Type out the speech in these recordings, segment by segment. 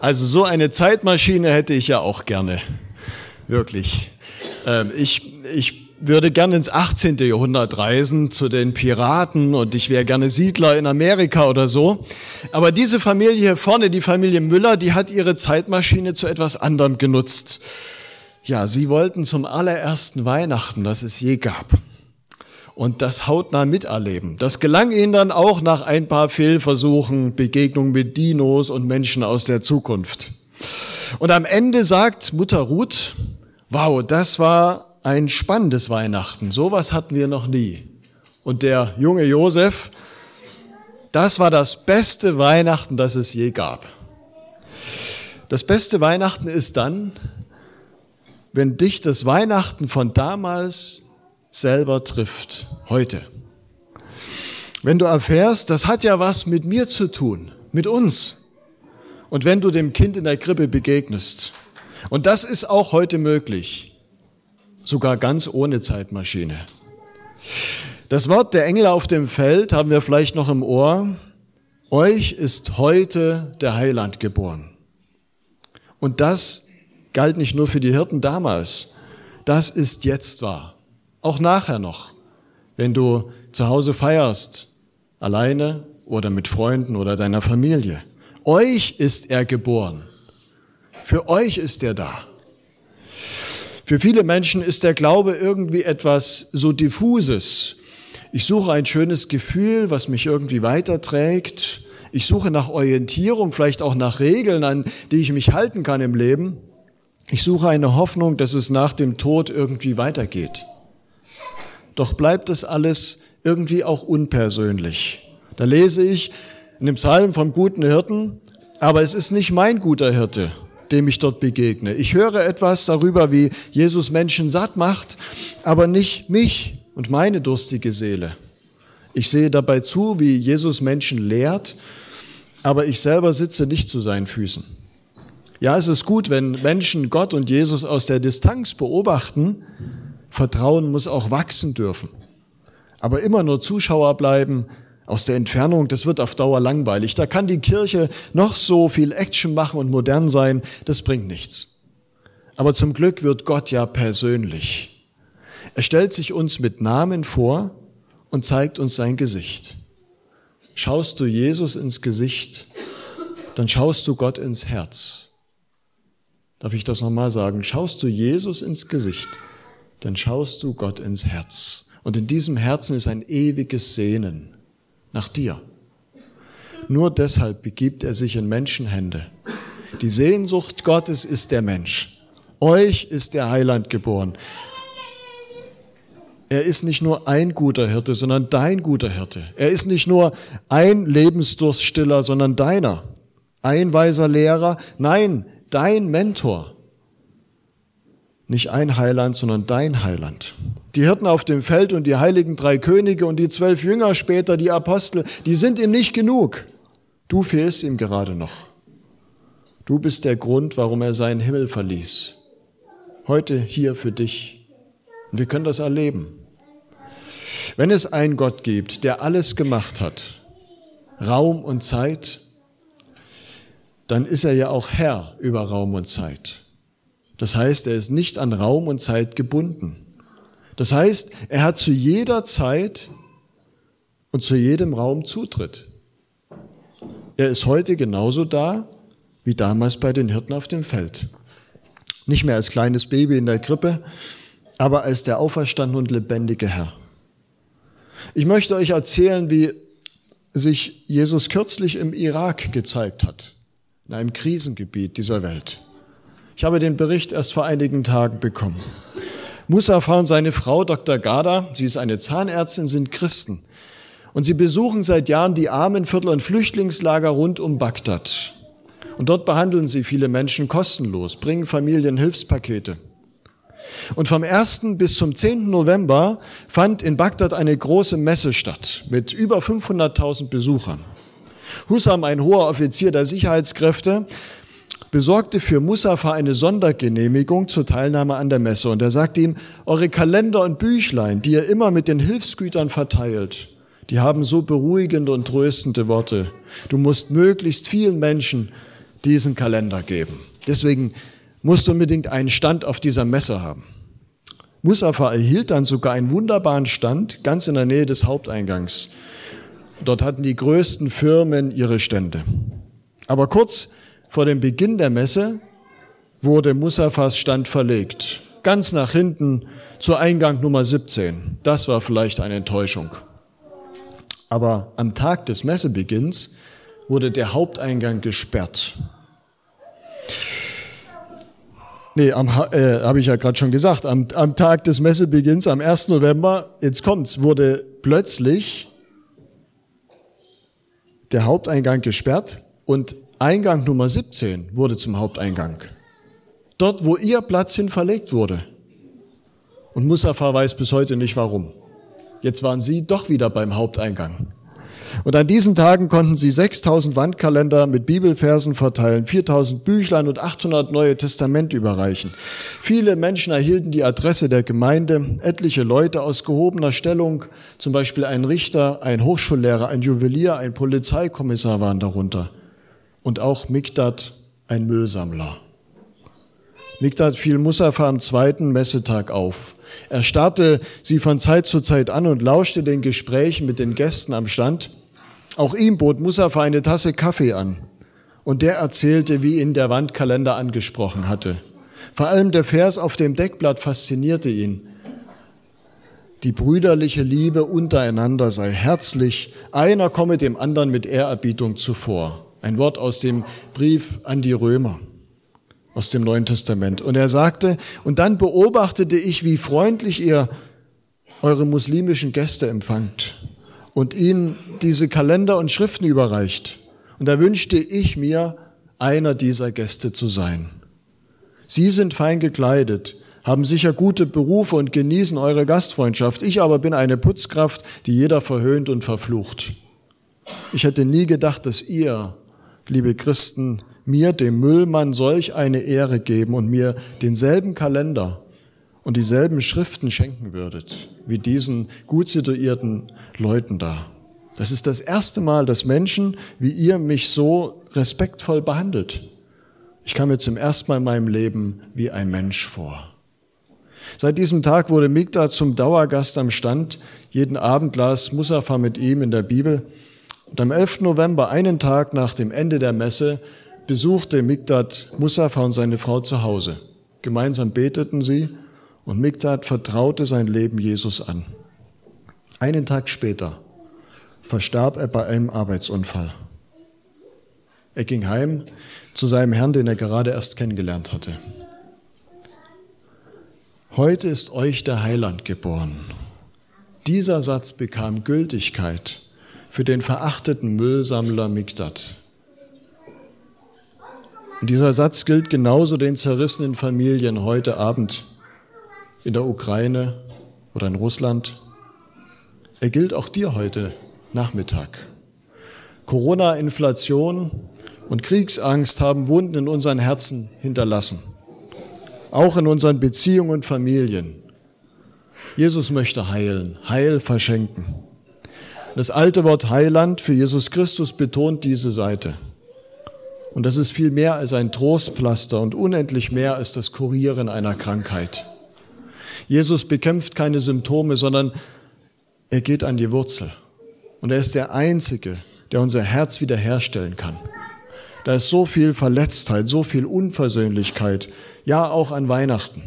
Also so eine Zeitmaschine hätte ich ja auch gerne. Wirklich. Ähm, ich, ich würde gerne ins 18. Jahrhundert reisen zu den Piraten und ich wäre gerne Siedler in Amerika oder so. Aber diese Familie hier vorne, die Familie Müller, die hat ihre Zeitmaschine zu etwas anderem genutzt. Ja, sie wollten zum allerersten Weihnachten, das es je gab. Und das hautnah miterleben. Das gelang ihnen dann auch nach ein paar Fehlversuchen, Begegnungen mit Dinos und Menschen aus der Zukunft. Und am Ende sagt Mutter Ruth, wow, das war ein spannendes Weihnachten. Sowas hatten wir noch nie. Und der junge Josef, das war das beste Weihnachten, das es je gab. Das beste Weihnachten ist dann, wenn dich das Weihnachten von damals selber trifft, heute. Wenn du erfährst, das hat ja was mit mir zu tun, mit uns. Und wenn du dem Kind in der Krippe begegnest. Und das ist auch heute möglich sogar ganz ohne Zeitmaschine. Das Wort der Engel auf dem Feld haben wir vielleicht noch im Ohr. Euch ist heute der Heiland geboren. Und das galt nicht nur für die Hirten damals, das ist jetzt wahr. Auch nachher noch, wenn du zu Hause feierst, alleine oder mit Freunden oder deiner Familie. Euch ist er geboren. Für euch ist er da. Für viele Menschen ist der Glaube irgendwie etwas so diffuses. Ich suche ein schönes Gefühl, was mich irgendwie weiterträgt. Ich suche nach Orientierung, vielleicht auch nach Regeln, an die ich mich halten kann im Leben. Ich suche eine Hoffnung, dass es nach dem Tod irgendwie weitergeht. Doch bleibt es alles irgendwie auch unpersönlich. Da lese ich in dem Psalm vom guten Hirten, aber es ist nicht mein guter Hirte, dem ich dort begegne. Ich höre etwas darüber, wie Jesus Menschen satt macht, aber nicht mich und meine durstige Seele. Ich sehe dabei zu, wie Jesus Menschen lehrt, aber ich selber sitze nicht zu seinen Füßen. Ja, es ist gut, wenn Menschen Gott und Jesus aus der Distanz beobachten. Vertrauen muss auch wachsen dürfen. Aber immer nur Zuschauer bleiben, aus der Entfernung, das wird auf Dauer langweilig. Da kann die Kirche noch so viel Action machen und modern sein, das bringt nichts. Aber zum Glück wird Gott ja persönlich. Er stellt sich uns mit Namen vor und zeigt uns sein Gesicht. Schaust du Jesus ins Gesicht, dann schaust du Gott ins Herz. Darf ich das nochmal sagen? Schaust du Jesus ins Gesicht, dann schaust du Gott ins Herz. Und in diesem Herzen ist ein ewiges Sehnen nach dir. Nur deshalb begibt er sich in Menschenhände. Die Sehnsucht Gottes ist der Mensch. Euch ist der Heiland geboren. Er ist nicht nur ein guter Hirte, sondern dein guter Hirte. Er ist nicht nur ein Lebensdurststiller, sondern deiner. Ein weiser Lehrer, nein, dein Mentor. Nicht ein Heiland, sondern dein Heiland. Die Hirten auf dem Feld und die heiligen drei Könige und die zwölf Jünger später, die Apostel, die sind ihm nicht genug. Du fehlst ihm gerade noch. Du bist der Grund, warum er seinen Himmel verließ. Heute hier für dich. Und wir können das erleben. Wenn es einen Gott gibt, der alles gemacht hat, Raum und Zeit, dann ist er ja auch Herr über Raum und Zeit. Das heißt, er ist nicht an Raum und Zeit gebunden. Das heißt, er hat zu jeder Zeit und zu jedem Raum Zutritt. Er ist heute genauso da wie damals bei den Hirten auf dem Feld. Nicht mehr als kleines Baby in der Krippe, aber als der auferstandene und lebendige Herr. Ich möchte euch erzählen, wie sich Jesus kürzlich im Irak gezeigt hat, in einem Krisengebiet dieser Welt. Ich habe den Bericht erst vor einigen Tagen bekommen. Musafa und seine Frau Dr. Gada, sie ist eine Zahnärztin, sind Christen. Und sie besuchen seit Jahren die Armenviertel und Flüchtlingslager rund um Bagdad. Und dort behandeln sie viele Menschen kostenlos, bringen Familien Hilfspakete. Und vom 1. bis zum 10. November fand in Bagdad eine große Messe statt mit über 500.000 Besuchern. Hussam, ein hoher Offizier der Sicherheitskräfte, besorgte für Musafa eine Sondergenehmigung zur Teilnahme an der Messe. Und er sagte ihm, eure Kalender und Büchlein, die ihr immer mit den Hilfsgütern verteilt, die haben so beruhigende und tröstende Worte. Du musst möglichst vielen Menschen diesen Kalender geben. Deswegen musst du unbedingt einen Stand auf dieser Messe haben. Musafa erhielt dann sogar einen wunderbaren Stand ganz in der Nähe des Haupteingangs. Dort hatten die größten Firmen ihre Stände. Aber kurz vor dem Beginn der Messe wurde Musafas Stand verlegt. Ganz nach hinten zu Eingang Nummer 17. Das war vielleicht eine Enttäuschung. Aber am Tag des Messebeginns wurde der Haupteingang gesperrt. Nee, äh, habe ich ja gerade schon gesagt, am, am Tag des Messebeginns, am 1. November, jetzt kommt's, wurde plötzlich der Haupteingang gesperrt und Eingang Nummer 17 wurde zum Haupteingang. Dort, wo ihr Platz hin verlegt wurde. Und Musafa weiß bis heute nicht warum. Jetzt waren sie doch wieder beim Haupteingang. Und an diesen Tagen konnten sie 6000 Wandkalender mit Bibelversen verteilen, 4000 Büchlein und 800 Neue Testament überreichen. Viele Menschen erhielten die Adresse der Gemeinde, etliche Leute aus gehobener Stellung, zum Beispiel ein Richter, ein Hochschullehrer, ein Juwelier, ein Polizeikommissar waren darunter. Und auch Mikdad, ein Müllsammler. Mikdad fiel Musafa am zweiten Messetag auf. Er starrte sie von Zeit zu Zeit an und lauschte den Gesprächen mit den Gästen am Stand. Auch ihm bot Musafa eine Tasse Kaffee an. Und der erzählte, wie ihn der Wandkalender angesprochen hatte. Vor allem der Vers auf dem Deckblatt faszinierte ihn. Die brüderliche Liebe untereinander sei herzlich, einer komme dem anderen mit Ehrerbietung zuvor. Ein Wort aus dem Brief an die Römer, aus dem Neuen Testament. Und er sagte, und dann beobachtete ich, wie freundlich ihr eure muslimischen Gäste empfangt und ihnen diese Kalender und Schriften überreicht. Und da wünschte ich mir, einer dieser Gäste zu sein. Sie sind fein gekleidet, haben sicher gute Berufe und genießen eure Gastfreundschaft. Ich aber bin eine Putzkraft, die jeder verhöhnt und verflucht. Ich hätte nie gedacht, dass ihr, liebe Christen, mir, dem Müllmann, solch eine Ehre geben und mir denselben Kalender und dieselben Schriften schenken würdet, wie diesen gut situierten Leuten da. Das ist das erste Mal, dass Menschen wie ihr mich so respektvoll behandelt. Ich kam mir zum ersten Mal in meinem Leben wie ein Mensch vor. Seit diesem Tag wurde Migda zum Dauergast am Stand. Jeden Abend las Musafa mit ihm in der Bibel. Und am 11. November, einen Tag nach dem Ende der Messe, besuchte Migdad Musafa und seine Frau zu Hause. Gemeinsam beteten sie und Migdad vertraute sein Leben Jesus an. Einen Tag später verstarb er bei einem Arbeitsunfall. Er ging heim zu seinem Herrn, den er gerade erst kennengelernt hatte. Heute ist euch der Heiland geboren. Dieser Satz bekam Gültigkeit für den verachteten Müllsammler Migdad. Und dieser Satz gilt genauso den zerrissenen Familien heute Abend in der Ukraine oder in Russland. Er gilt auch dir heute Nachmittag. Corona, Inflation und Kriegsangst haben Wunden in unseren Herzen hinterlassen, auch in unseren Beziehungen und Familien. Jesus möchte heilen, Heil verschenken. Das alte Wort Heiland für Jesus Christus betont diese Seite. Und das ist viel mehr als ein Trostpflaster und unendlich mehr als das Kurieren einer Krankheit. Jesus bekämpft keine Symptome, sondern er geht an die Wurzel. Und er ist der Einzige, der unser Herz wiederherstellen kann. Da ist so viel Verletztheit, so viel Unversöhnlichkeit, ja auch an Weihnachten.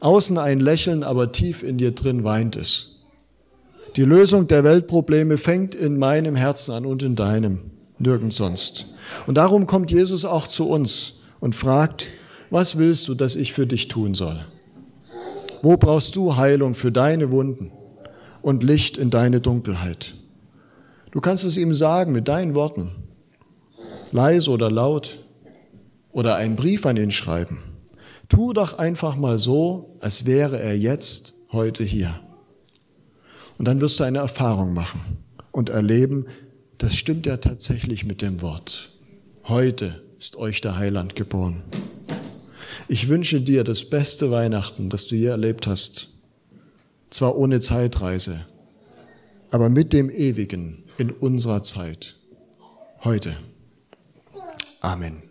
Außen ein Lächeln, aber tief in dir drin weint es. Die Lösung der Weltprobleme fängt in meinem Herzen an und in deinem, nirgends sonst. Und darum kommt Jesus auch zu uns und fragt, was willst du, dass ich für dich tun soll? Wo brauchst du Heilung für deine Wunden und Licht in deine Dunkelheit? Du kannst es ihm sagen mit deinen Worten, leise oder laut, oder einen Brief an ihn schreiben. Tu doch einfach mal so, als wäre er jetzt, heute hier. Und dann wirst du eine Erfahrung machen und erleben, das stimmt ja tatsächlich mit dem Wort. Heute ist euch der Heiland geboren. Ich wünsche dir das beste Weihnachten, das du je erlebt hast. Zwar ohne Zeitreise, aber mit dem Ewigen in unserer Zeit. Heute. Amen.